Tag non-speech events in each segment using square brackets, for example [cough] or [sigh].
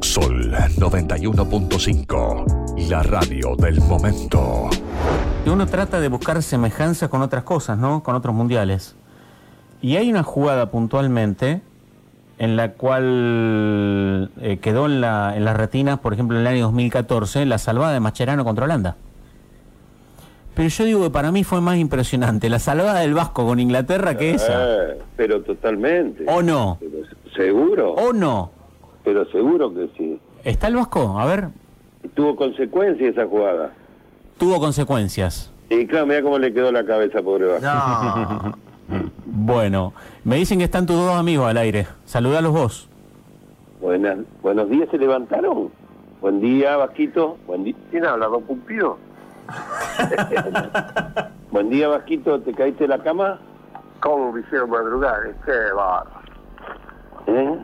Sol 91.5, la radio del momento. Uno trata de buscar semejanza con otras cosas, ¿no? Con otros mundiales. Y hay una jugada puntualmente en la cual eh, quedó en, la, en las retinas, por ejemplo, en el año 2014, la salvada de Macherano contra Holanda. Pero yo digo que para mí fue más impresionante la salvada del Vasco con Inglaterra que esa. Eh, pero totalmente. ¿O no? Pero seguro. ¿O no? Pero seguro que sí. ¿Está el Vasco? A ver, Tuvo consecuencias esa jugada. tuvo consecuencias. Y claro, mira cómo le quedó la cabeza, pobre Vasco. [laughs] Bueno, me dicen que están tus dos amigos al aire. Saludalos vos. Buenas, buenos días, se levantaron. Buen día, Vasquito. Buen día. ¿Quién habla, don Pumpido? [laughs] Buen día, Vasquito. ¿Te caíste de la cama? ¿Cómo me hicieron madrugar? Qué barro. ¿Eh?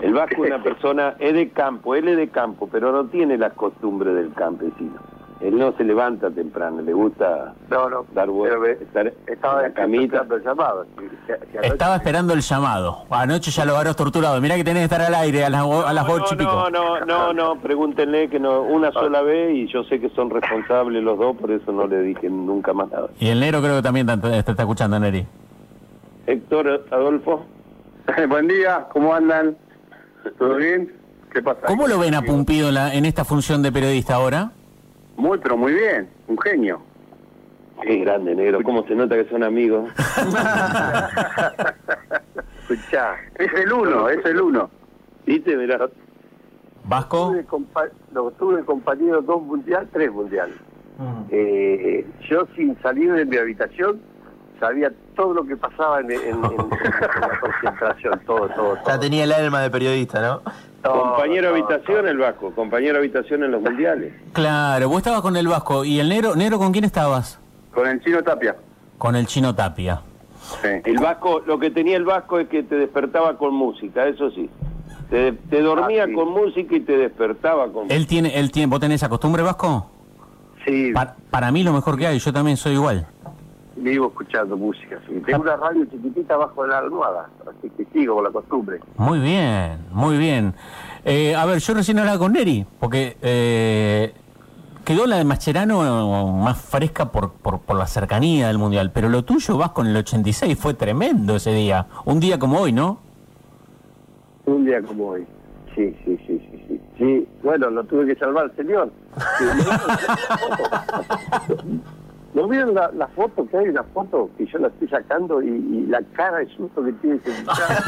El Vasco es una [laughs] persona, es de campo, él es de campo, pero no tiene las costumbres del campesino. Él no se levanta temprano, le gusta No, no. dar vueltas, estar Estaba en la camita. esperando el llamado. Estaba esperando el llamado. Anoche ya lo harás torturado. Mirá que tenés que estar al aire a las, o- a las No, ocho y pico. no, no, no, no, pregúntenle que no, una sola vez y yo sé que son responsables los dos, por eso no le dije nunca más nada. Y el negro creo que también te, te está escuchando, Neri. Héctor, Adolfo, [laughs] Buen día, ¿cómo andan? ¿Todo bien? ¿Qué pasa? ¿Cómo lo ven a Pumpido en, la- en esta función de periodista ahora? Muy, pero muy bien. Un genio. qué grande negro, cómo se nota que son amigos. [laughs] Escuchá. Es el uno, es el uno. ¿Viste? Mirá, ¿Vasco? Tuve, compa- no, tuve compañero dos mundial, tres mundiales. Eh, yo sin salir de mi habitación sabía todo lo que pasaba en, en- en- en la concentración, todo, todo, todo. Ya tenía el alma de periodista, ¿no? Todo, compañero todo, habitación todo. el Vasco, compañero habitación en los mundiales. Claro, vos estabas con el Vasco. ¿Y el negro? ¿Negro con quién estabas? Con el chino Tapia. Con el chino Tapia. Sí. El Vasco, lo que tenía el Vasco es que te despertaba con música, eso sí. Te, te dormía Ah, sí. con música y te despertaba con Él tiene, él tiene, ¿Vos tenés esa costumbre, Vasco? Sí, Pa- para mí lo mejor que hay. Yo también soy igual. Vivo escuchando música. sí. Tengo una radio chiquitita bajo la almohada, así que sigo con la costumbre. Muy bien, muy bien. Eh, a ver, yo recién hablaba con Neri, porque eh, quedó la de Mascherano más fresca por, por, por la cercanía del Mundial, pero lo tuyo vas con el 86, fue tremendo ese día. Un día como hoy, ¿no? Un día como hoy. Sí, sí, sí, sí, sí. Sí, bueno, lo tuve que salvar, señor. Sí, [laughs] ¿No vieron la, la foto que hay? Una foto que yo la estoy sacando y, y la cara de susto que tiene ese muchacho.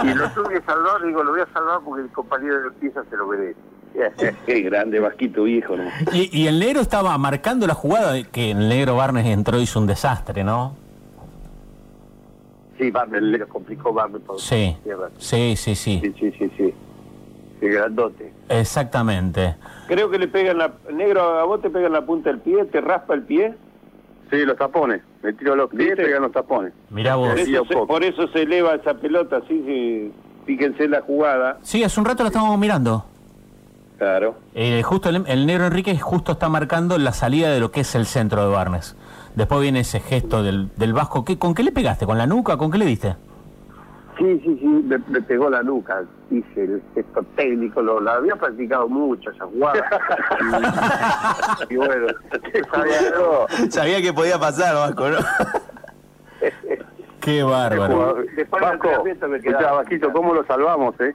[laughs] y lo tuve que salvar, digo, lo voy a salvar porque el compañero de pieza se lo merece. [laughs] Qué grande, Vasquito viejo, ¿no? Y, y el negro estaba marcando la jugada, de que el negro Barnes entró y hizo un desastre, ¿no? Sí, Barber, le complicó Barber todo. Sí, Tierra. sí, sí, sí, Sí, sí, sí, sí. El grandote. exactamente. Creo que le pegan la... Negro, a vos te pegan la punta del pie, te raspa el pie. Sí, los tapones. Me tiro los pies, pegan los tapones. Mirá vos. Por Sí, eso, se, por eso se eleva esa pelota, así que fíjense la jugada. Sí, hace un rato la estábamos mirando. Claro. Eh, justo el, el negro Enrique justo está marcando la salida de lo que es el centro de Barnes. Después viene ese gesto del, del Vasco. ¿Qué, ¿Con qué le pegaste? ¿Con la nuca? ¿Con qué le diste? Sí, sí, sí, me, me pegó la nuca, hice el gesto técnico, lo, la había practicado mucho esa jugada. y, [laughs] y bueno, sabía yo. Sabía que podía pasar, Vasco, ¿no? [laughs] Qué bárbaro. Después entrenamiento me quedaba. Vasquito, ¿cómo lo salvamos, eh?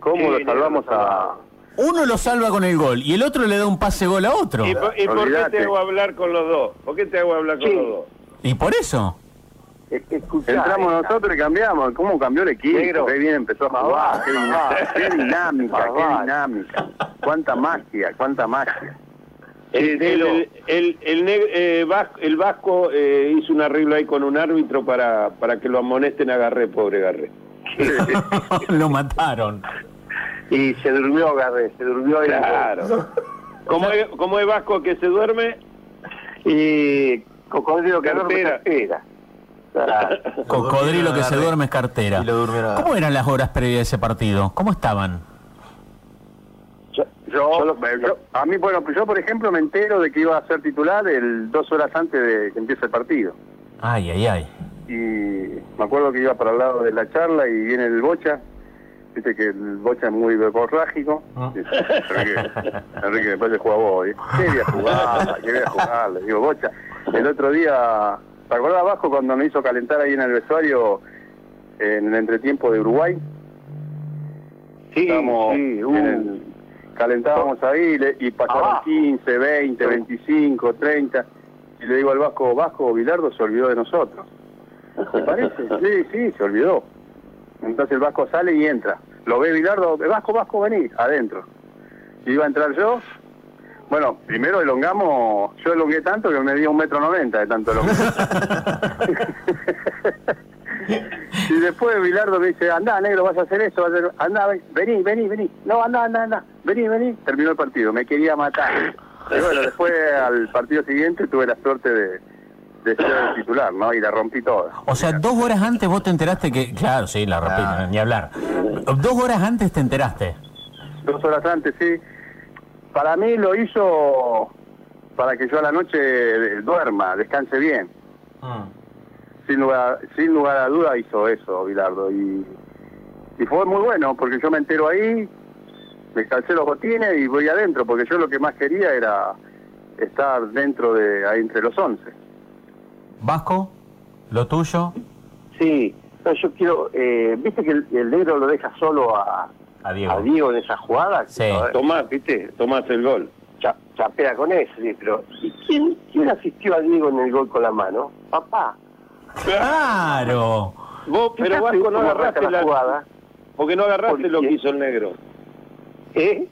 ¿Cómo Sí, lo salvamos lo a...? Uno lo salva con el gol y el otro le da un pase gol a otro. ¿Y, por- y por qué te hago hablar con los dos? ¿Por qué te hago hablar con Sí. los dos? Y por eso. Escuchá, Entramos nosotros y cambiamos. ¿Cómo cambió el equipo? Negro. Qué bien empezó a jugar. Qué, dinámica, qué dinámica, qué dinámica. Cuánta magia, cuánta magia. El, el, el, el neg- eh, el Vasco eh, hizo un arreglo ahí con un árbitro para, para que lo amonesten a Garré, pobre Garré. [laughs] lo mataron. Y se durmió, Garré, se durmió. y- Claro. ¿Cómo es, cómo es Vasco que se duerme? Y cocodrilo que duerme Cartera. Cocodrilo que se duerme es cartera. Y lo durmieron a- ¿Cómo eran las horas previas de ese partido? ¿Cómo estaban? Yo, yo- yo- a mí, bueno, yo por ejemplo me entero de que iba a ser titular el dos horas antes de que empiece el partido. Ay, ay, ay. Y me acuerdo que iba para el lado de la charla y viene el bocha Viste que el Bocha es muy verborrágico. Ah. Dice, Enrique, Enrique, después de jugar vos. ¿eh? ¿Qué voy a jugar? ¿Qué voy a jugar? Le digo, Bocha. El otro día, ¿te acordás, Vasco, cuando me hizo calentar ahí en el vestuario en el entretiempo de Uruguay? Sí, sí, en el- calentábamos ahí y pasaron Abajo. 15, 20, 25, 30. Y le digo al Vasco, Vasco, Bilardo se olvidó de nosotros. [laughs] ¿Te parece? Sí, sí, se olvidó. Entonces el Vasco sale y entra. Lo ve Bilardo, Vasco, Vasco, vení, adentro. Y iba a entrar yo. Bueno, primero elongamos, yo elongué tanto que me dio un metro noventa de tanto elongar. [laughs] y después Bilardo me dice, andá, negro, vas a hacer esto, vas a hacer... andá, ven- vení, vení, vení. No, andá, andá, andá, vení, vení. Terminó el partido, me quería matar. Y bueno, después al partido siguiente tuve la suerte de, de ser el titular, ¿no? Y la rompí toda. O sea, dos horas antes vos te enteraste que. Claro, sí, la rompí, Ah. ni hablar. Dos horas antes te enteraste. Dos horas antes, sí. Para mí lo hizo para que yo a la noche duerma, descanse bien. Sin lugar, sin lugar a duda hizo eso, Bilardo. Y, y fue muy bueno, porque yo me entero ahí, me calcé los botines y voy adentro, porque yo lo que más quería era estar dentro de ahí entre los once. Vasco, lo tuyo, Sí, no, yo quiero, eh, viste que el, el negro lo deja solo a, a Diego. a Diego en esa jugada. Sí. Tomás, ¿viste? Tomás el gol. cha- chapea con eso, sí, pero ¿y quién, quién asistió a Diego en el gol con la mano? Papá. ¡Claro! Vos, pero Vasco no agarraste arranca la, jugada. porque no agarraste ¿Por lo que hizo el negro. ¿Eh?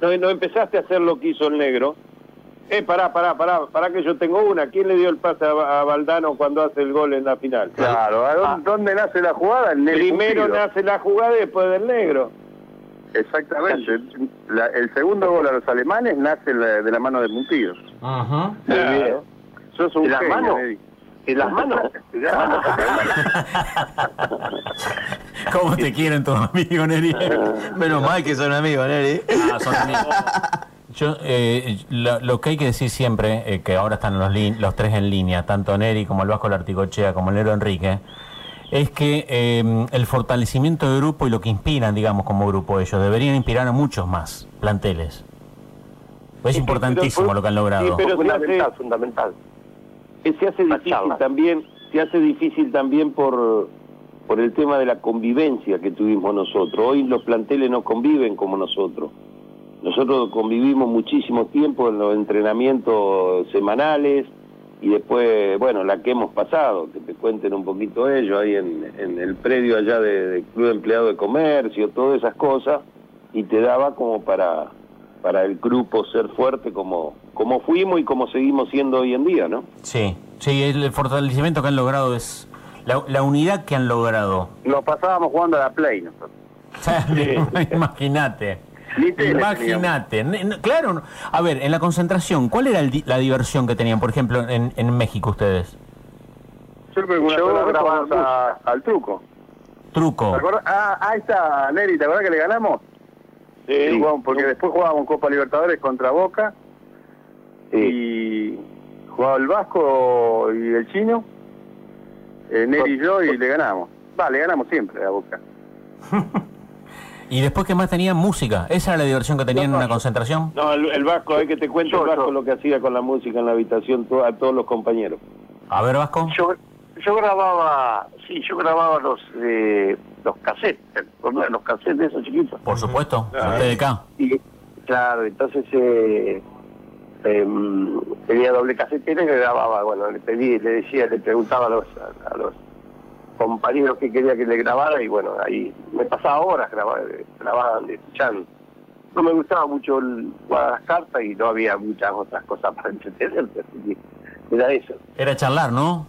No, no empezaste a hacer lo que hizo el negro. Eh, pará, pará, pará, pará que yo tengo una. ¿Quién le dio el pase a, a Valdano cuando hace el gol en la final? Claro, ¿a dónde, dónde nace la jugada? En el Primero nace la jugada y después del negro. Exactamente. La- el segundo gol a los alemanes nace la- de la mano de Puntido. Ujú. Claro. Sos un ¿De las genio, manos? Eddie. ¿En las manos? ¿En las [laughs] manos? ¿Cómo te quieren tus amigos, Neri? [laughs] Menos mal que son amigos, Neri. Ah, son amigos. [laughs] Yo, eh, lo, lo que hay que decir siempre, eh, que ahora están los, lin- los tres en línea, tanto Neri como el Vasco Larticochea como el Nero Enrique, es que eh, el fortalecimiento de grupo y lo que inspiran, digamos, como grupo ellos, deberían inspirar a muchos más planteles. Es importantísimo pero- lo que han logrado. sí, pero- se fundamental, hace- fundamental. Eh, Se hace difícil charla. también, se hace difícil también por, por el tema de la convivencia que tuvimos nosotros. Hoy los planteles no conviven como nosotros. Nosotros convivimos muchísimo tiempo en los entrenamientos semanales y después, bueno, la que hemos pasado, que te cuenten un poquito ellos ahí en, en el predio allá de, del Club de Empleado de Comercio, todas esas cosas, y te daba como para, para el grupo ser fuerte como, como fuimos y como seguimos siendo hoy en día, ¿no? Sí, sí, el fortalecimiento que han logrado es la, la unidad que han logrado. Nos pasábamos jugando a la Play nosotros. [laughs] Imagínate. Imagínate. Claro. no. A ver, en la concentración, ¿cuál era el di- la diversión que tenían, por ejemplo, en, en México ustedes? Yo a- al truco. Truco. Ah, ahí está, Neri, ¿te acordás que le ganamos? Sí, jugamos- porque después jugábamos Copa Libertadores contra Boca y jugaba el Vasco y el Chino, eh, Neri y yo, y le ganamos. Va, le ganamos siempre a Boca. [laughs] Y después, ¿qué más tenían? Música. ¿Esa era la diversión que tenían en una no. concentración? No, el, el Vasco, hay que te cuente Yo, el Vasco yo. lo que hacía con la música en la habitación to- a todos los compañeros. A ver, Vasco. Yo, yo grababa, sí, yo grababa los eh, los cassettes, los cassettes de esos chiquitos. Por supuesto, Ah. TDK. Y claro, entonces eh, em, tenía doble casetera y le grababa, bueno, le pedí, le decía, le preguntaba a los, a, a los compañeros que quería que le grabara y bueno, ahí me pasaba horas grababan, escuchando. No me gustaba mucho el las cartas y no había muchas otras cosas para entretenerse, así que era eso. Era charlar, ¿no?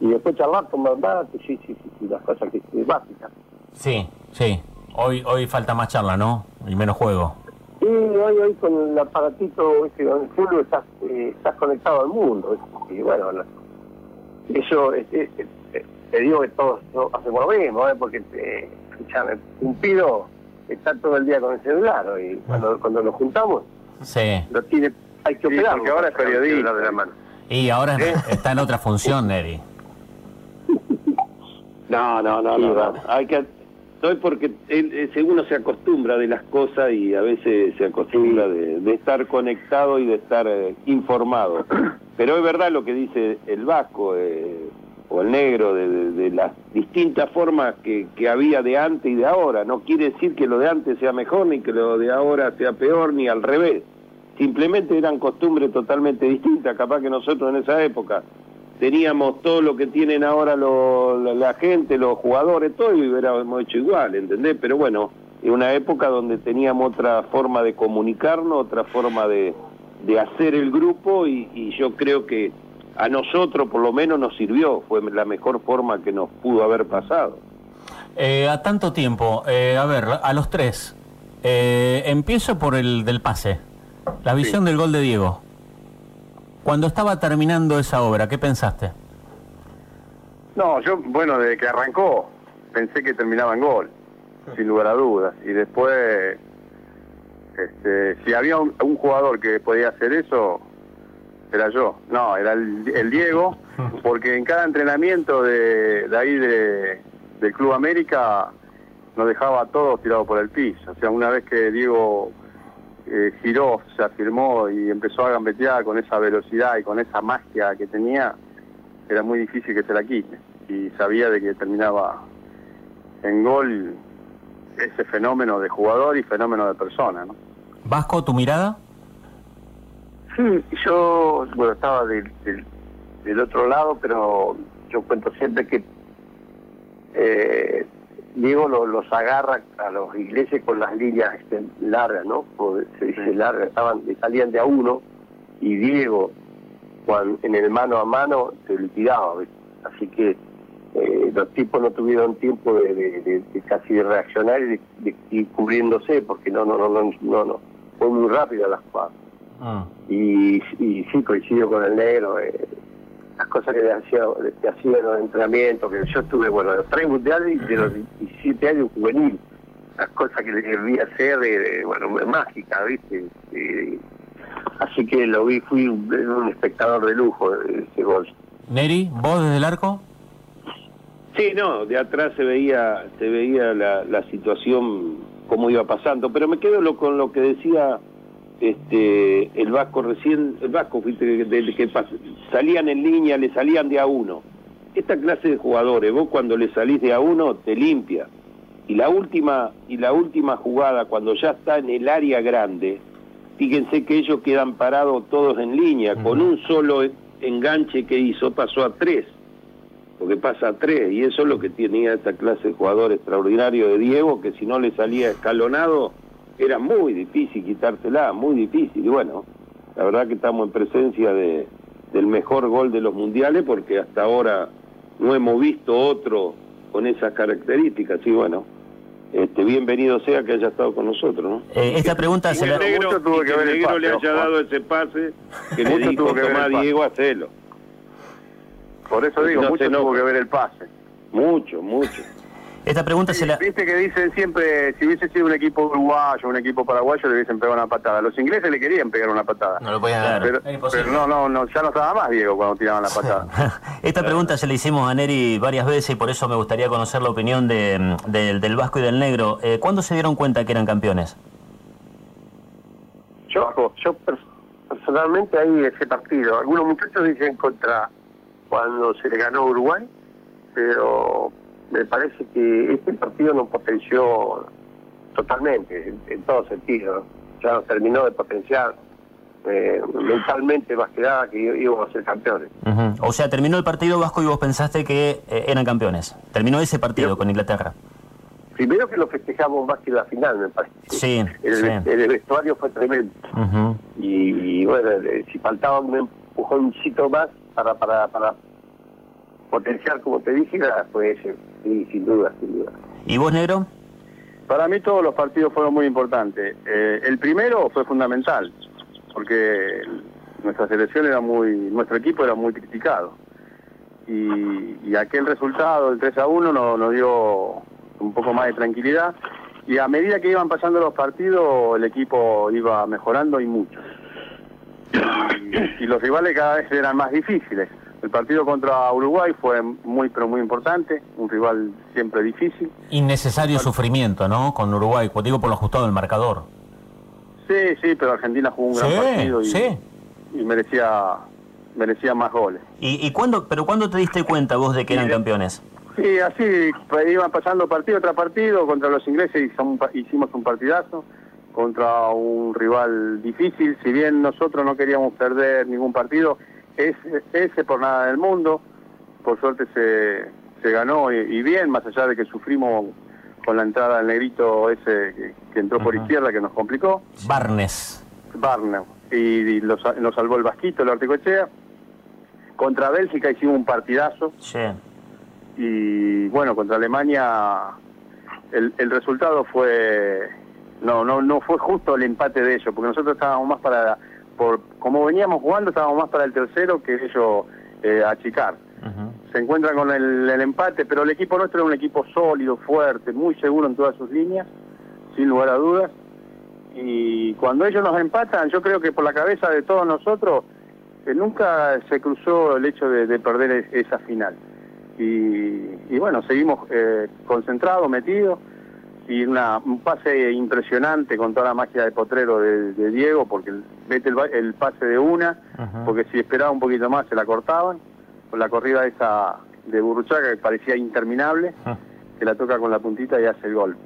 Y después charlar, tomar mate, sí, sí, sí, sí, las cosas que básicas. Sí, sí. Hoy, hoy falta más charla, ¿no? Y menos juego. Y hoy, hoy con el aparatito ese con el estás, eh, estás conectado al mundo. Y bueno, la- eso, te digo que todos todos hacemos lo mismo, ¿eh? porque escuchame, un pido está todo el día con el celular y cuando, cuando nos juntamos Sí. lo tiene, hay que Sí, operar. porque ahora es periodista. de la mano. Y ahora está en otra función, Neri. [laughs] No, no, no, Sí, no, no. Hay que es porque él, uno se acostumbra de las cosas y a veces se acostumbra de, estar conectado y de estar eh, informado. [clears throat] Pero es verdad lo que dice el vasco eh, o el negro de, las distintas formas que, había de antes y de ahora. No quiere decir que lo de antes sea mejor ni que lo de ahora sea peor ni al revés. Simplemente eran costumbres totalmente distintas. Capaz que nosotros en esa época teníamos todo lo que tienen ahora la, gente, los jugadores, todo y hubiéramos hecho igual, ¿entendés? Pero bueno, en una época donde teníamos otra forma de comunicarnos, otra forma de, hacer el grupo y, yo creo que a nosotros por lo menos nos sirvió, fue la mejor forma que nos pudo haber pasado. Eh, a tanto tiempo, eh, a ver, a los tres, eh, empiezo por el del pase, la visión del gol de Diego. Cuando estaba terminando esa obra, ¿qué pensaste? No, yo, bueno, desde que arrancó, pensé que terminaba en gol, sin lugar a dudas. Y después, este, si había un, jugador que podía hacer eso, era yo. No, era el, Diego, [laughs] porque en cada entrenamiento de, ahí de, del Club América nos dejaba a todos tirados por el piso. O sea, una vez que Diego eh, giró, se afirmó y empezó a gambetear con esa velocidad y con esa magia que tenía, era muy difícil que se la quite. Y sabía de que terminaba en gol ese fenómeno de jugador y fenómeno de persona. ¿no? Vasco, ¿tu mirada? Sí, yo bueno, estaba del, del, otro lado, pero yo cuento siempre que eh, Diego los, agarra a los ingleses con las líneas este, largas, ¿no? se dice largas, estaban, salían de a uno y Diego cuando, en el mano a mano se liquidaba. Así que eh, los tipos no tuvieron tiempo de, casi de reaccionar y de, ir cubriéndose porque no, no, no, no, no, no. fue muy rápida la jugada. Ah. Y, y sí, coincido con el negro. Eh, las cosas que hacía, que hacía en los entrenamientos, que yo estuve, bueno, de los tres mundiales y de los 17 años juvenil, las cosas que le debía hacer, de, bueno, mágica, ¿viste? así que lo vi, fui un, espectador de lujo de ese gol. Neri, ¿vos desde el arco? Sí, no, de atrás se veía, se veía la, la situación, cómo iba pasando, pero me quedo lo, con lo que decía este, el Vasco recién, el Vasco, que, que salían en línea, le salían de a uno. Esta clase de jugadores, vos cuando le salís de a uno, te limpia. Y la última, y la última jugada, cuando ya está en el área grande, fíjense que ellos quedan parados todos en línea, con un solo enganche que hizo, pasó a tres, porque pasa a tres, y eso es lo que tenía esta clase de jugador extraordinario de Diego, que si no le salía escalonado, era muy difícil quitársela, muy difícil. Y bueno, la verdad que estamos en presencia de, del mejor gol de los mundiales porque hasta ahora no hemos visto otro con esas características. Y bueno, este, bienvenido sea que haya estado con nosotros. ¿no? Eh, esta pregunta se la... Negro, tuvo que, el negro le haya dado ese pase [laughs] que le dijo Tomás Diego hacerlo. Por eso digo, mucho tuvo que ver el pase. Mucho, mucho. Esta pregunta se la... Viste que dicen siempre, si hubiese sido un equipo uruguayo, un equipo paraguayo, le hubiesen pegado una patada. Los ingleses le querían pegar una patada. No lo podían dar. Pero, no, no, no, ya no estaba más Diego cuando tiraban la patada. [laughs] Esta pregunta se la hicimos a Neri varias veces y por eso me gustaría conocer la opinión de, del Vasco y del Negro. Eh, ¿Cuándo se dieron cuenta que eran campeones? Yo, yo personalmente ahí ese partido. Algunos muchachos dicen contra cuando se le ganó Uruguay, pero me parece que este partido nos potenció totalmente, en, todo sentido. Ya nos terminó de potenciar eh, mentalmente más que nada que íbamos a ser campeones. O sea, terminó el partido vasco y vos pensaste que eh, eran campeones. Terminó ese partido con Inglaterra. Primero que lo festejamos más que la final, me parece. Sí, el, vestuario fue tremendo. y, bueno, eh, si faltaba un empujoncito más para, para, para potenciar, como te dije, pues sí, sin duda, sin duda. ¿Y vos, negro? Para mí todos los partidos fueron muy importantes. Eh, el primero fue fundamental, porque nuestra selección era muy, nuestro equipo era muy criticado. Y, aquel resultado, el 3 a 1, nos, nos dio un poco más de tranquilidad. Y a medida que iban pasando los partidos, el equipo iba mejorando y mucho. y los rivales cada vez eran más difíciles El partido contra Uruguay fue muy, pero muy importante, un rival siempre difícil. Innecesario sufrimiento, ¿no? Con Uruguay, pues digo por lo ajustado del marcador. Sí, sí, pero Argentina jugó un gran partido y, sí. y merecía, merecía más goles. ¿Y, y cuándo, pero cuándo te diste cuenta vos de que eran campeones? Sí, así pues, iban pasando partido tras partido. Contra los ingleses pa- hicimos un partidazo. Contra un rival difícil. Si bien nosotros no queríamos perder ningún partido, ese, ese por nada del mundo. Por suerte se, se ganó y, y bien, más allá de que sufrimos con la entrada del negrito ese que, que entró por izquierda, que nos complicó. Barnes. Barnum. Y, y lo sa- nos salvó el Vasquito, el Articochea. Contra Bélgica hicimos un partidazo Sí. y bueno contra Alemania el, el resultado fue no no no fue justo el empate de ellos porque nosotros estábamos más para por como veníamos jugando estábamos más para el tercero que ellos eh, achicar. Se encuentran con el, el empate pero el equipo nuestro era un equipo sólido fuerte muy seguro en todas sus líneas sin lugar a dudas. Y cuando ellos nos empatan yo creo que por la cabeza de todos nosotros eh, nunca se cruzó el hecho de, de perder es- esa final. Y, y bueno, seguimos eh, concentrados, metidos, y una, un pase impresionante con toda la magia de potrero de, de Diego, porque mete el, pase de una, porque si esperaba un poquito más se la cortaban, con la corrida esa de Burruchaga que parecía interminable, Ujú. que la toca con la puntita y hace el gol.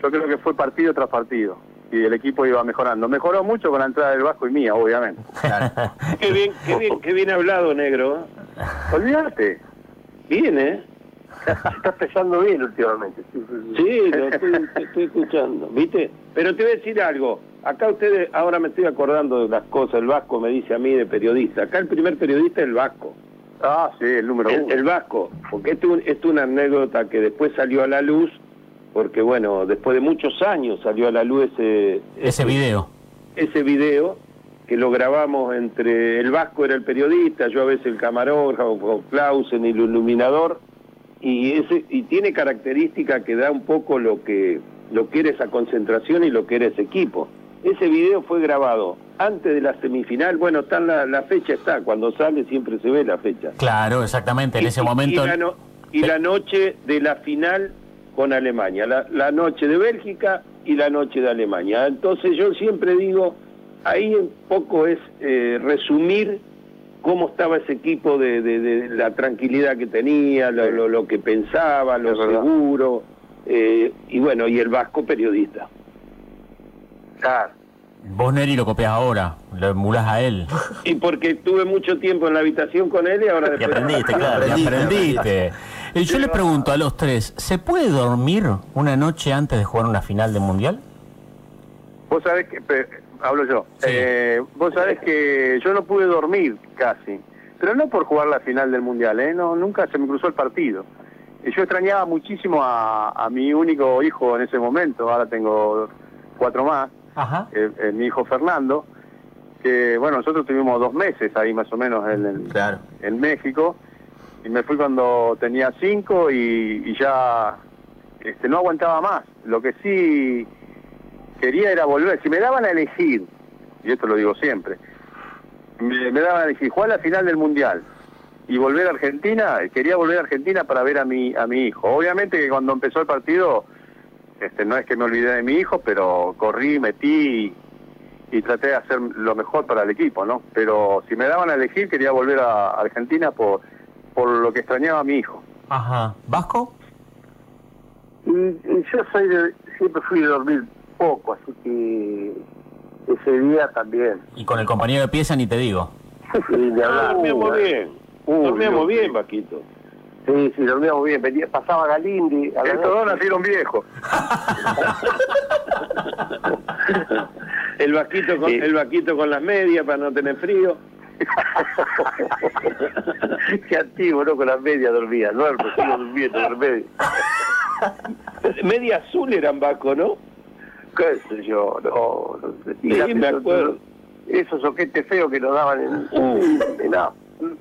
Yo creo que fue partido tras partido, y el equipo iba mejorando. Mejoró mucho con la entrada del Vasco y mía, obviamente. [laughs] Qué bien, qué bien, qué bien hablado, negro. Olvídate. Bien, ¿eh? Está empezando bien últimamente. Sí, lo estoy, te estoy escuchando, ¿viste? Pero te voy a decir algo. Acá ustedes, ahora me estoy acordando de las cosas. El Vasco me dice a mí de periodista. Acá el primer periodista es el Vasco. Ah, sí, el número El, uno. el Vasco. Porque esto, es un- esto es una anécdota que después salió a la luz. Porque, bueno, después de muchos años salió a la luz ese, Ese video. ese video que lo grabamos entre el Vasco era el periodista, yo a veces el camarógrafo, Clausen el iluminador y ese y tiene característica que da un poco lo que lo que era esa concentración y lo que era ese equipo. Ese video fue grabado antes de la semifinal, bueno, está la, la fecha está, cuando sale siempre se ve la fecha. Claro, exactamente. En Y- ese y- momento. Y la, no- y la noche de la final con Alemania, la, la noche de Bélgica y la noche de Alemania. Entonces yo siempre digo, ahí un poco es eh, resumir cómo estaba ese equipo de, de- de la tranquilidad que tenía, lo, lo- lo que pensaba, lo seguro, eh, y bueno, y el vasco periodista. Claro. Vos, Neri, lo copias ahora. Lo emulás a él. Y porque estuve mucho tiempo en la habitación con él y ahora... Y aprendiste, claro. Ya aprendiste. Y yo le pregunto a los tres: ¿se puede dormir una noche antes de jugar una final de mundial? Vos sabés que, hablo yo, Sí. Eh, vos sabés que yo no pude dormir casi, pero no por jugar la final del Mundial, ¿eh? No, nunca se me cruzó el partido. Y yo extrañaba muchísimo a, a mi único hijo en ese momento, ahora tengo cuatro más, Ajá. eh, eh, mi hijo Fernando, que bueno, nosotros tuvimos dos meses ahí más o menos en, Claro. en México, y me fui cuando tenía cinco y, y ya este, no aguantaba más. Lo que sí quería era volver. Si me daban a elegir, y esto lo digo siempre, me, me daban a elegir jugar la final del Mundial y volver a Argentina, quería volver a Argentina para ver a mi, a mi hijo. Obviamente que cuando empezó el partido, este, no es que me olvidé de mi hijo, pero corrí, metí y, y traté de hacer lo mejor para el equipo, ¿no? Pero si me daban a elegir, quería volver a Argentina por, por lo que extrañaba a mi hijo. Ajá. ¿Vasco? Y, y yo soy de, siempre fui de dormir poco, así que ese día también. Y con el compañero de pieza ni te digo. Y de Ah, hablar. dormíamos Uh, bien, uh, dormíamos Dios. bien, Vaquito. Sí, sí, dormíamos bien. Venía, pasaba Galindi. a Estos dos nacieron viejos. [laughs] El vaquito con, Sí. el vaquito con las medias para no tener frío. [laughs] Qué antiguo, ¿no? Con las medias dormía. Duermo, sigo durmiendo con las medias. Media azul eran Vasco, ¿no? ¿Qué sé yo? No, no sé. Y Sí, la- me acuerdo. Esos soquetes feos que nos daban en... en nada.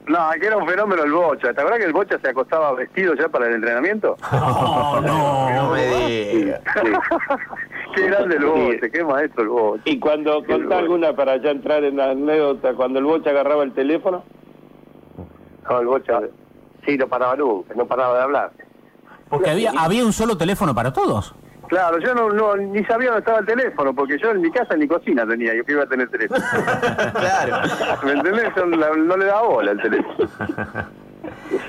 No, que era un fenómeno el Bocha. ¿Te acuerdas que el Bocha se acostaba vestido ya para el entrenamiento? [laughs] No, No me digas. sí. [laughs] Qué grande el Bocha, qué maestro el Bocha. Y cuando contá alguna para ya entrar en la anécdota, cuando el Bocha agarraba el teléfono, No, el Bocha, sí, no paraba nunca, no paraba de hablar. Porque había, había un solo teléfono para todos. Claro, yo no, no ni sabía dónde estaba el teléfono, porque yo en mi casa ni cocina tenía, yo que iba a tener teléfono. [laughs] Claro. ¿Me entendés? Yo no, no le daba bola el teléfono. [laughs]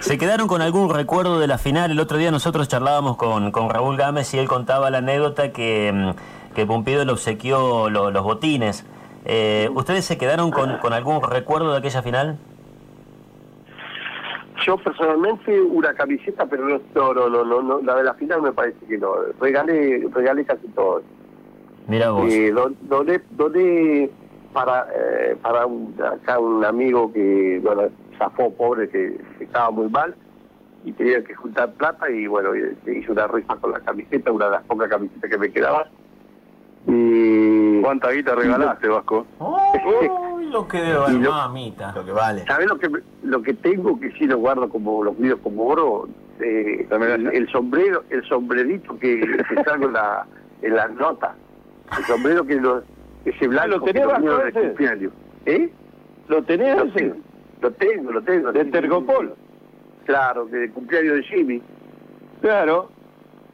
¿Se quedaron con algún recuerdo de la final? El otro día nosotros charlábamos con, con Raúl Gámez y él contaba la anécdota que, mm, que Pumpido le obsequió lo- los botines. Eh, ¿Ustedes se quedaron con, con algún recuerdo de aquella final? Yo personalmente una camiseta, pero no, no, no, no, no, la de la final me parece que no. Regalé, regalé casi todo. Mira vos. Eh, don- doné, doné para eh, para un, acá un amigo que, bueno, zafó pobre, que, que estaba muy mal y tenía que juntar plata y, bueno, hice una rifa con la camiseta, una de las pocas camisetas que me quedaban. Y, ¿Cuánta guita regalaste, Vasco? Uy, [laughs] lo que debo, lo- mamita. Lo que vale. ¿Sabés lo que lo que tengo que sí lo guardo como los míos como oro? Eh, el, la- el sombrero, el sombrerito que, que salgo en la, en las notas. El sombrero que lo, ese blanco ¿Lo tenés, que ese? cumpleaños. ¿Eh? ¿Lo tenés Lo ese? tengo, lo tengo, lo tengo. ¿De sí, Tergopol? Claro, que de cumpleaños de Jimmy, Claro.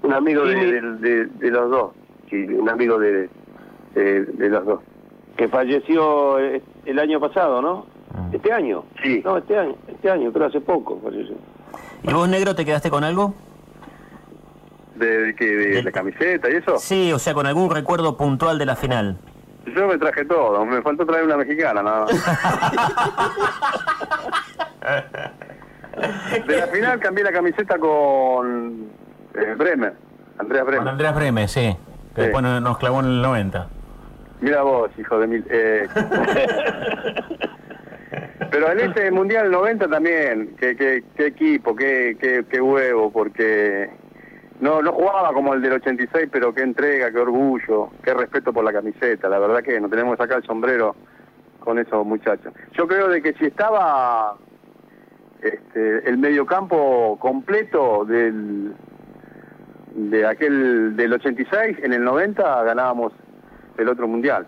un amigo de, de- de- de los dos. Sí, un amigo de, de, de los dos. Que falleció eh, el año pasado, ¿no? ¿Este año? Sí. No, este año, este año, creo hace poco falleció. ¿Y vos, negro, te quedaste con algo? ¿De, de, qué? ¿De la camiseta y eso? Sí, o sea, con algún recuerdo puntual de la final. Yo me traje todo, me faltó traer una mexicana nada más. [laughs] De la final cambié la camiseta con eh, Bremer, Andreas Con Bremer. Andrés Bremes, sí. Que Sí. después nos nos clavó en el 90. Mira vos, hijo de mil. eh. [laughs] Pero en ese Mundial 90 también, qué, qué, qué equipo, qué, qué, qué huevo, porque no, no jugaba como el del 86, pero qué entrega, qué orgullo, qué respeto por la camiseta. La verdad que nos tenemos sacar el sombrero con esos muchachos. Yo creo de que si estaba este, el mediocampo completo del de aquel del 86, en el 90 ganábamos el otro mundial.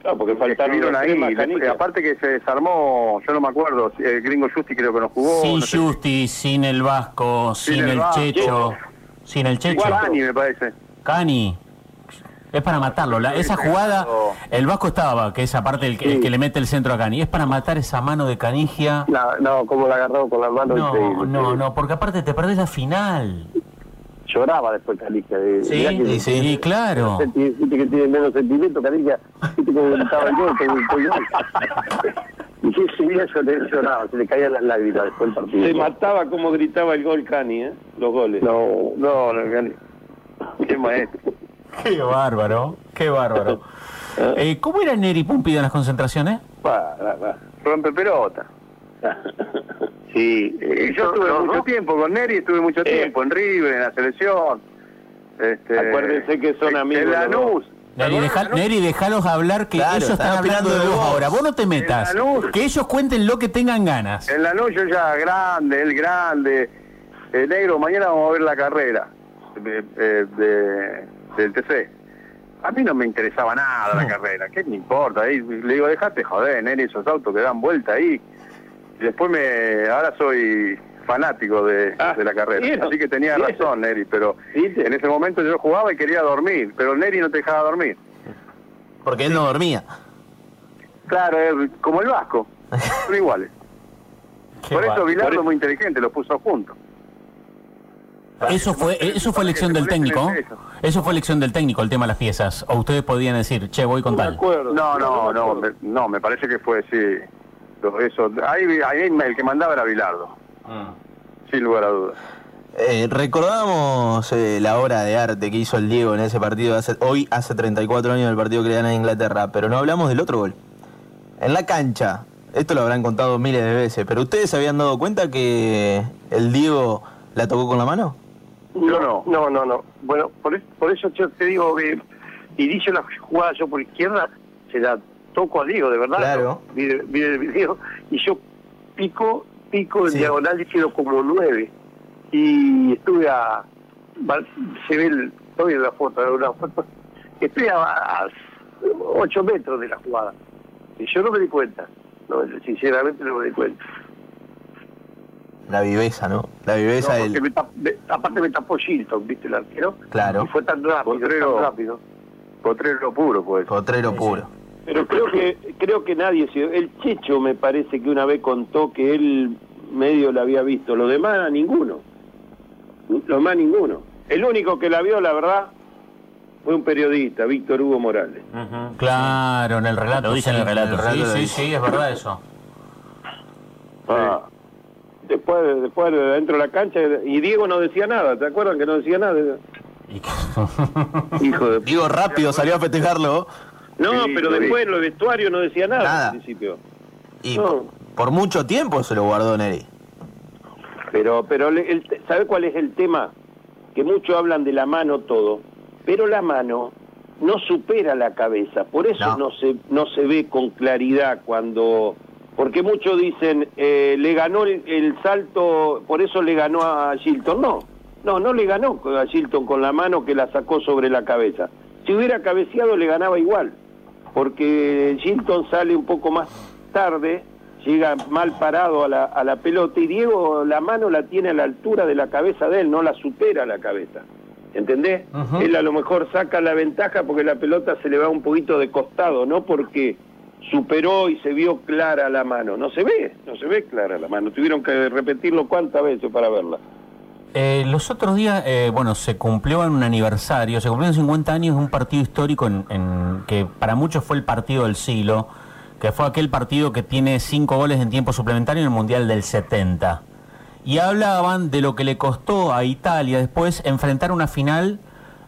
Claro, porque faltaron ahí, después, aparte que se desarmó, yo no me acuerdo, el gringo Justi creo que no jugó. sin no sé. Justi, sin el Vasco, sin, Sin el el, Vasco. Checho, sin el Checho. Guarani me parece. Cani. Es para matarlo. La- esa jugada, el Vasco estaba, que es aparte el, que- el que le mete el centro a Cani. Es para matar esa mano de Canigia. No, no, como la agarró con la mano. No, no, no, porque aparte te perdés la final. Lloraba después Calicia. De, Sí, que- sí, sí, claro. Viste que tiene menos sentimiento, Calicia. Viste cómo gritaba el gol, como el. [laughs] Y que ese día yo le lloraba, se le caían las lágrimas después del partido. Se mataba como gritaba el gol Cani, ¿eh? Los goles. No, No, no, Cani. Qué maestro. Qué bárbaro, qué bárbaro. [laughs] Eh, ¿Cómo era Neri Pumpido en las concentraciones? Va, va, va. Rompe pelota. [laughs] Sí, Y yo estuve no, mucho no. tiempo con Neri, estuve mucho tiempo en River, en la selección. Este, Acuérdense que son amigos En Lanús. Neri, deja- Neri, dejalos hablar que Claro, ellos están hablando de vos ahora. Vos no te metas. Lanús. Que ellos cuenten lo que tengan ganas. En Lanús yo ya grande, él grande. El negro, mañana vamos a ver la carrera de, de- de- del TC. A mí no me interesaba nada la carrera, ¿qué me importa? Ahí, le digo, dejate joder, Neri, esos autos que dan vuelta ahí. Y después me, ahora soy fanático de, Ah, de la carrera. ¿vieron? Así que tenía ¿Vieron? razón, Neri, pero ¿Viste? en ese momento yo jugaba y quería dormir, pero Neri no te dejaba dormir. Porque él no dormía. Claro, como el Vasco, son iguales. [laughs] Qué Por eso. Bilardo es muy inteligente, los puso juntos. Eso fue, eso fue elección del técnico. Eso fue elección del técnico, el tema de las piezas. O ustedes podían decir, che, voy con No tal. No, no, no, acuerdo. me, no, me parece que fue, sí. Eso, ahí, ahí el que mandaba era Bilardo, sin lugar a dudas. Eh, recordamos eh, la obra de arte que hizo el Diego en ese partido hace- hoy hace 34 años del partido que le dan a Inglaterra, pero no hablamos del otro gol. En la cancha, esto lo habrán contado miles de veces, pero ¿ustedes se habían dado cuenta que el Diego la tocó con la mano? Yo no. No, no, no. Bueno, por, por eso yo te digo que inicio la jugada yo por izquierda, se toco a Diego, de verdad. Claro. ¿no? Vi, vi el video y yo pico, pico en Sí. diagonal y quedo como nueve. Y estuve a... Se ve el... Estoy en la foto, una foto. Estoy a, a ocho metros de la jugada. Y yo no me di cuenta. No, sinceramente no me di cuenta. La viveza, ¿no? La viveza No, del... me tap- me- aparte me tapó Shilton, ¿viste el arquero? Claro. Y fue tan rápido, Potrero. tan rápido. Potrero puro, pues. Potrero puro. Pero creo que creo que nadie se... El Checho me parece que una vez contó que él medio la había visto. Lo demás, ninguno. Lo demás, ninguno. El único que la vio, la verdad, fue un periodista, Víctor Hugo Morales. Claro, en el relato. Lo dice en el relato. Sí, sí, sí, es verdad eso. Ah. Después, después dentro de la cancha, y Diego no decía nada, ¿te acuerdan que no decía nada? [laughs] Hijo de... Digo, rápido salió a festejarlo No, Sí, pero lo vi. después en los vestuarios no decía nada, Nada. al principio. y No. por, mucho tiempo se lo guardó Neri. Pero, pero el, ¿sabe cuál es el tema? Que muchos hablan de la mano todo, pero la mano no supera la cabeza, por eso No. no, se no se ve con claridad cuando, porque muchos dicen eh, le ganó el, el salto, por eso le ganó a Gilton, no, no, no le ganó a Gilton con la mano que la sacó sobre la cabeza. Si hubiera cabeceado le ganaba igual, porque Gilton sale un poco más tarde, llega mal parado a la, a la pelota y Diego la mano la tiene a la altura de la cabeza de él, no la supera la cabeza. ¿Entendés? Él a lo mejor saca la ventaja porque la pelota se le va un poquito de costado, no porque superó y se vio clara la mano. No se ve, no se ve clara la mano. Tuvieron que repetirlo cuántas veces para verla. Eh, los otros días, eh, bueno, se cumplió en un aniversario, se cumplieron 50 años de un partido histórico en, que para muchos fue el partido del siglo, que fue aquel partido que tiene cinco goles en tiempo suplementario en el Mundial del 70. Y hablaban de lo que le costó a Italia después enfrentar una final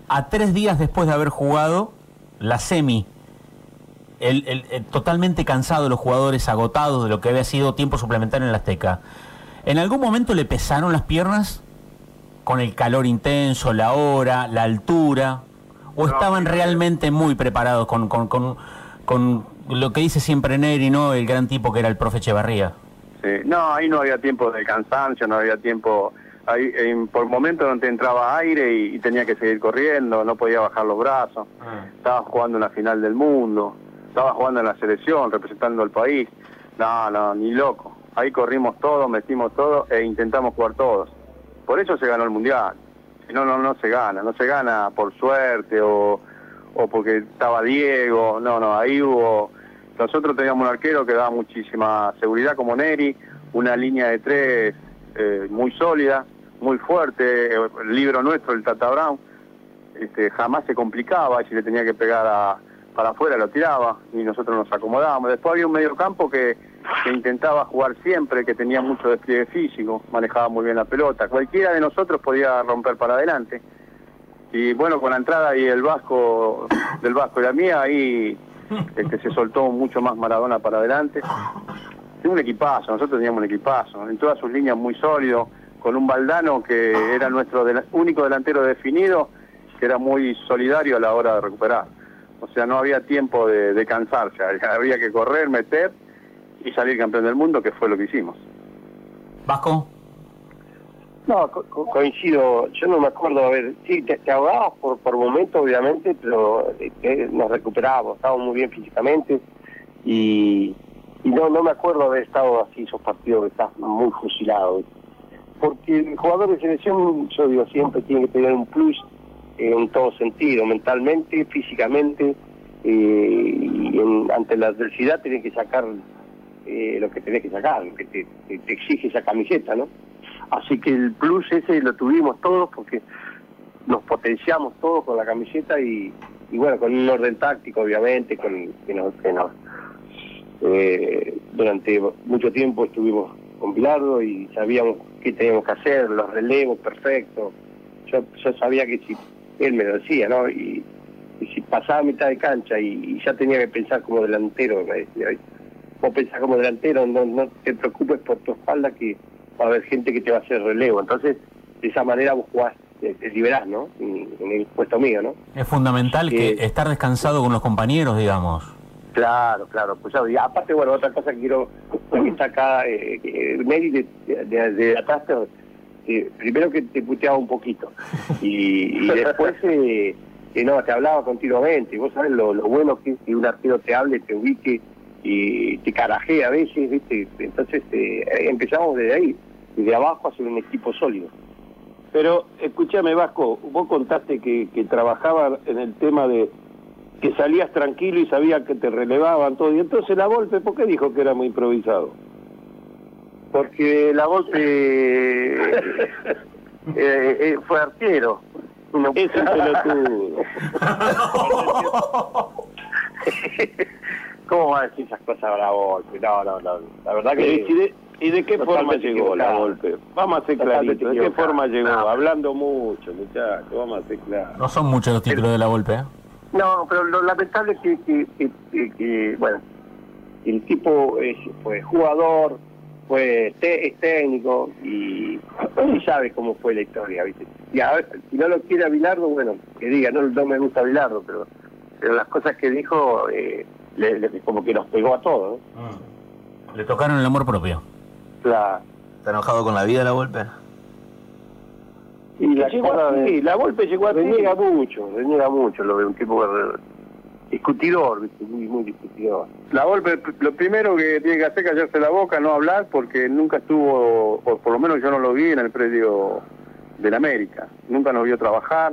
a tres días después de haber jugado la semi. El- totalmente cansado los jugadores, agotados de lo que había sido tiempo suplementario en el Azteca. ¿En algún momento le pesaron las piernas con el calor intenso, la hora, la altura? ¿O estaban realmente muy preparados con, con, con- con lo que dice siempre Neri, ¿no? El gran tipo que era el profe Echevarría. Sí. No, ahí no había tiempo de cansancio, no había tiempo. Ahí, en- por momentos no te entraba aire y, y tenía que seguir corriendo, no podía bajar los brazos. Estaba jugando una final del mundo, estaba jugando en la selección, representando al país. No, no, ni loco. Ahí corrimos todos, metimos todo e intentamos jugar todos. Por eso se ganó el mundial. Si no, no, no se gana. No se gana por suerte o, o porque estaba Diego. No, no, ahí hubo. Nosotros teníamos un arquero que daba muchísima seguridad como Neri, una línea de tres eh, muy sólida, muy fuerte. El libro nuestro, el Tata Brown, este, jamás se complicaba si le tenía que pegar a- para afuera lo tiraba y nosotros nos acomodábamos. Después había un mediocampo que, que intentaba jugar siempre, que tenía mucho despliegue físico, manejaba muy bien la pelota. Cualquiera de nosotros podía romper para adelante. Y bueno, con la entrada y el Vasco, del Vasco y la mía, ahí este, se soltó mucho más Maradona para adelante. Un equipazo, nosotros teníamos un equipazo, en todas sus líneas muy sólido, con un Baldano que era nuestro único delantero definido, que era muy solidario a la hora de recuperar. O sea, no había tiempo de cansarse, [laughs] había que correr, meter y salir campeón del mundo, que fue lo que hicimos. ¿Vasco? No, co- co- coincido, yo no me acuerdo, a ver, sí, te, te ahogabas por, por momentos, obviamente, pero eh, eh, nos recuperábamos, estábamos muy bien físicamente y, y no no me acuerdo haber estado así, esos partidos que estás muy fusilado. Porque el jugador de selección, yo digo siempre, tiene que tener un plus en todo sentido, mentalmente, físicamente, eh, y en- ante la adversidad tenés que sacar eh, lo que tenés que sacar, lo que te, te- te exige esa camiseta, ¿no? Así que el plus ese lo tuvimos todos porque nos potenciamos todos con la camiseta y, bueno, con un orden táctico, obviamente, con que nos, que nos, eh, durante mucho tiempo estuvimos con Bilardo y sabíamos qué teníamos que hacer, los relevos perfectos. Yo, yo sabía que si él me lo decía, ¿no? Y, si pasaba mitad de cancha y, ya tenía que pensar como delantero, me decía, "Ay, vos pensás como delantero, no, no te preocupes por tu espalda que va a haber gente que te va a hacer relevo. Entonces, de esa manera vos jugás, te, te liberás, ¿no? En, en el puesto mío, ¿no? Es fundamental que estar descansado con los compañeros, digamos. Claro, claro. Pues ya, y aparte, bueno, otra cosa que quiero destacar, eh, que Mary de, de, de, atrás, eh, primero que te puteaba un poquito y, y después eh, que no, te hablaba continuamente. Y vos sabés lo, lo bueno que es que un arquero te hable, te ubique y te carajea a veces, ¿viste? Entonces eh, empezamos desde ahí. y de abajo hacer un equipo sólido. Pero escúchame Vasco, vos contaste que, que trabajaba en el tema de que salías tranquilo y sabía que te relevaban todo. Y entonces la golpe, ¿por qué dijo que era muy improvisado? Porque la golpe [laughs] eh, eh, fue arquero. No. Es un pelotudo. [laughs] [laughs] ¿Cómo va a decir esas cosas a la golpe? No, no, no. La verdad que... ¿Y de, y de qué forma llegó la golpe? Vamos a ser claritos. ¿De qué forma llegó? No. Hablando mucho, muchachos. Vamos a ser claros. No son muchos los títulos de la golpe, ¿eh? No, pero lo lamentable es que, que, que- que- que, bueno, el tipo es, fue jugador, fue te- es técnico y, y sabe cómo fue la historia, ¿viste? Y a ver, si no lo quiere a Bilardo, bueno, que diga, no, no me gusta Bilardo, pero, pero las cosas que dijo, eh, le- le- como que nos pegó a todos, ¿no? Le tocaron el amor propio. La, ¿Está enojado con la vida la golpe? y la Llegó de- la golpe llegó a ti. reniega mucho, reniega mucho, lo veo un tipo discutidor, ¿viste? Muy, muy discutidor. La golpe, lo primero que tiene que hacer es callarse la boca, no hablar, porque nunca estuvo, o por lo menos yo no lo vi en el predio del América. Nunca nos vio trabajar,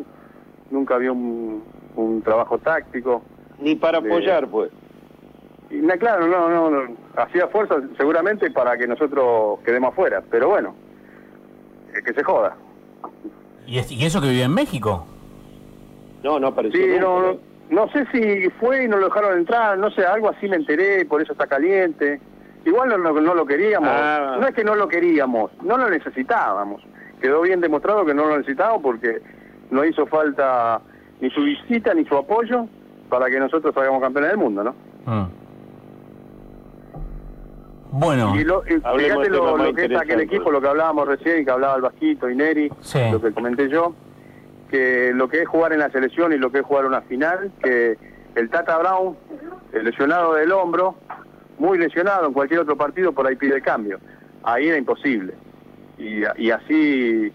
nunca vio un, un trabajo táctico. Ni para De- apoyar, pues. Y na- claro, no, no, no, hacía fuerza seguramente para que nosotros quedemos afuera, pero bueno, eh, que se joda. ¿Y, es- y eso que vivía en México? No, no apareció. Sí, nunca, no, no, no sé si fue y no lo dejaron entrar, no sé, algo así me enteré, por eso está caliente. Igual no, no, no lo queríamos, Ah. no es que no lo queríamos, no lo necesitábamos. Quedó bien demostrado que no lo necesitábamos porque no hizo falta ni su visita ni su apoyo para que nosotros salgamos campeones del mundo, ¿no? Mm. Bueno, Y, lo, y Hablemos fíjate lo, lo que es aquel equipo, lo que hablábamos recién, que hablaba el Vasquito y Neri, Sí. lo que comenté yo, que lo que es jugar en la selección y lo que es jugar una final, que el Tata Brown, el lesionado del hombro, muy lesionado en cualquier otro partido, por ahí pide el cambio. Ahí era imposible. Y, y así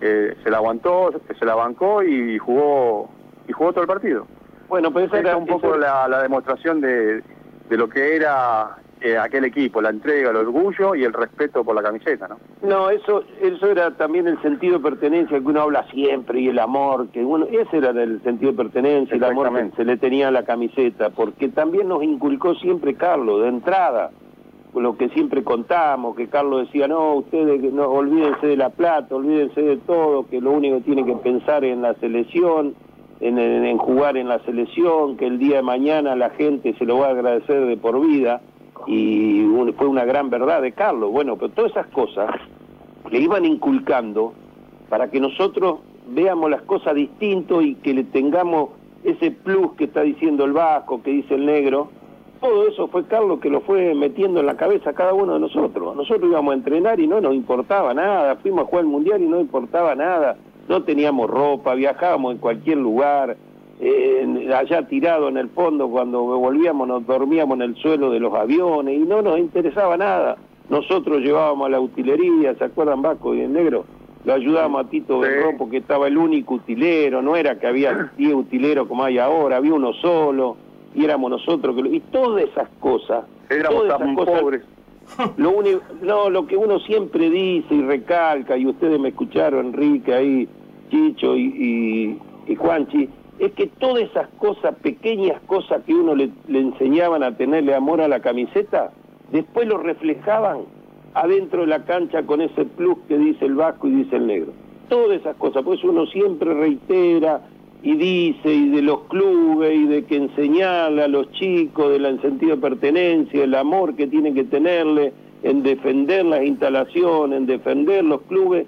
eh, se la aguantó, se la bancó y jugó y jugó todo el partido. Bueno, pero esa era es un poco esa- la, la demostración de, de lo que era eh, aquel equipo, la entrega, el orgullo y el respeto por la camiseta, ¿no? No, eso eso era también el sentido de pertenencia que uno habla siempre y el amor, que uno ese era el sentido de pertenencia, el amor que se le tenía a la camiseta, porque también nos inculcó siempre Carlos de entrada, lo que siempre contamos, que Carlos decía, no, ustedes no olvídense de la plata, olvídense de todo, que lo único que tienen que pensar es en la selección, en, en- en jugar en la selección, que el día de mañana la gente se lo va a agradecer de por vida, y fue una gran verdad de Carlos. Bueno, pero todas esas cosas le iban inculcando para que nosotros veamos las cosas distinto y que le tengamos ese plus que está diciendo el vasco, que dice el negro. Todo eso fue Carlos que lo fue metiendo en la cabeza a cada uno de nosotros. Nosotros íbamos a entrenar y no nos importaba nada, fuimos a jugar el mundial y no importaba nada, no teníamos ropa, viajábamos en cualquier lugar, eh, allá tirado en el fondo cuando volvíamos nos dormíamos en el suelo de los aviones y no nos interesaba nada. Nosotros llevábamos a la utilería, ¿se acuerdan Vasco y el negro? Lo ayudábamos a Tito Sí. Berrón porque estaba el único utilero, no era que había [clears throat] 10 utileros como hay ahora, había uno solo y éramos nosotros que lo- y todas esas cosas, Éramos todas esas cosas- pobres. lo único, no, lo que uno siempre dice y recalca, y ustedes me escucharon, Enrique, ahí, Chicho y, y, y Juanchi, es que todas esas cosas, pequeñas cosas que uno le, enseñaban a tenerle amor a la camiseta, después lo reflejaban adentro de la cancha con ese plus que dice el vasco y dice el negro. Todas esas cosas, pues uno siempre reitera y dice, y de los clubes, y de que enseñarle a los chicos del sentido de pertenencia, el amor que tienen que tenerle en defender las instalaciones, en defender los clubes,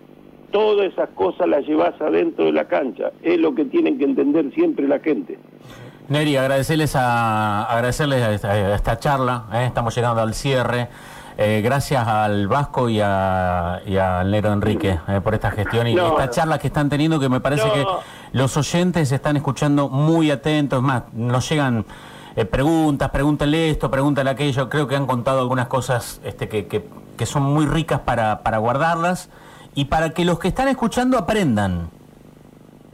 todas esas cosas las llevas adentro de la cancha. Es lo que tienen que entender siempre la gente. Neri, agradecerles a, agradecerles a esta, a esta charla, ¿eh? estamos llegando al cierre. Eh, gracias al Vasco y, a- y al Negro Enrique eh, por esta gestión y No, esta charla que están teniendo que me parece No. que los oyentes están escuchando muy atentos, es más, nos llegan eh, preguntas, pregúntenle esto, pregúntenle aquello, creo que han contado algunas cosas este, que, que- que son muy ricas para, para guardarlas y para que los que están escuchando aprendan.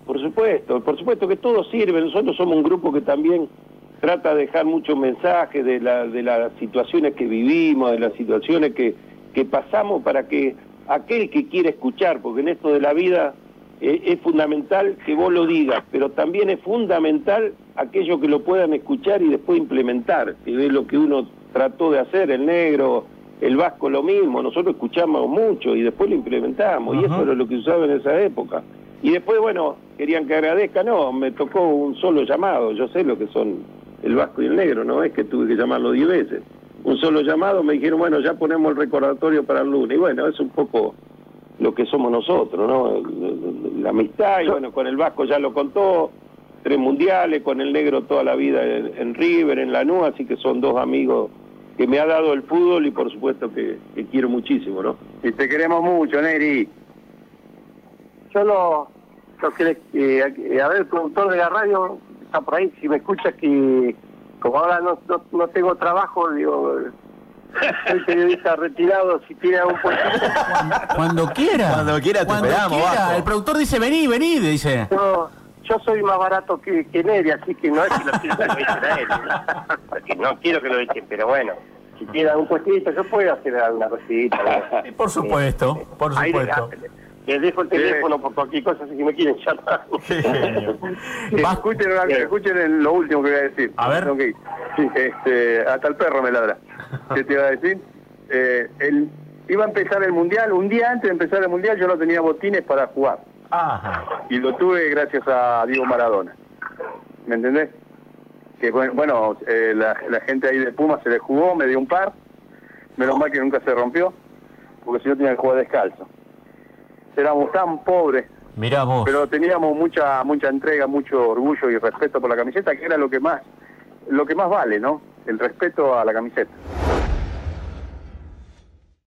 Por supuesto, por supuesto que todo sirve. Nosotros somos un grupo que también trata de dejar muchos mensajes de, de las situaciones que vivimos, de las situaciones que, que pasamos para que aquel que quiere escuchar, porque en esto de la vida eh, es fundamental que vos lo digas, pero también es fundamental aquellos que lo puedan escuchar y después implementar, que es lo que uno trató de hacer, el negro, el vasco lo mismo, nosotros escuchamos mucho y después lo implementamos, y eso era lo que usaba en esa época. Y después, bueno, querían que agradezca, no, me tocó un solo llamado, yo sé lo que son el vasco y el negro, no es que tuve que llamarlo diez veces. Un solo llamado, me dijeron, bueno, ya ponemos el recordatorio para el lunes, y bueno, es un poco lo que somos nosotros, ¿no? La amistad, y bueno, con el vasco ya lo contó, tres mundiales, con el negro toda la vida en, River, en Lanús, así que son dos amigos que me ha dado el fútbol y por supuesto que, quiero muchísimo, ¿no? Y te queremos mucho, Neri. Yo lo, que, eh, a ver, el productor de la radio está por ahí, si me escucha que como ahora no, no, tengo trabajo, digo, [laughs] soy periodista retirado, si tiene algún puesto. Cuando quiera. Cuando quiera te esperamos, El productor dice, vení, vení, dice. No, yo soy más barato que, que Neri, así que no es que lo quiero que lo echen a él. Porque no quiero que lo echen, pero bueno. Si tiene algún puestito, yo puedo hacer alguna cosita. [laughs] Por supuesto, por supuesto. Les dejo el teléfono por cualquier cosa si me quieren llamar. [laughs] escuchen, escuchen lo último que voy a decir. A ver. este, hasta el perro me ladra. ¿Qué te iba a decir? Eh, el, iba a empezar el mundial. Un día antes de empezar el mundial yo no tenía botines para jugar. Ajá. Y lo tuve gracias a Diego Maradona. ¿Me entendés? Que bueno, eh, la, la gente ahí de Puma se le jugó, me dio un par. Menos mal que nunca se rompió, porque si no tenía que jugar descalzo éramos tan pobres. Miramos. Pero teníamos mucha mucha entrega, mucho orgullo y respeto por la camiseta, que era lo que más lo que más vale, ¿no? El respeto a la camiseta.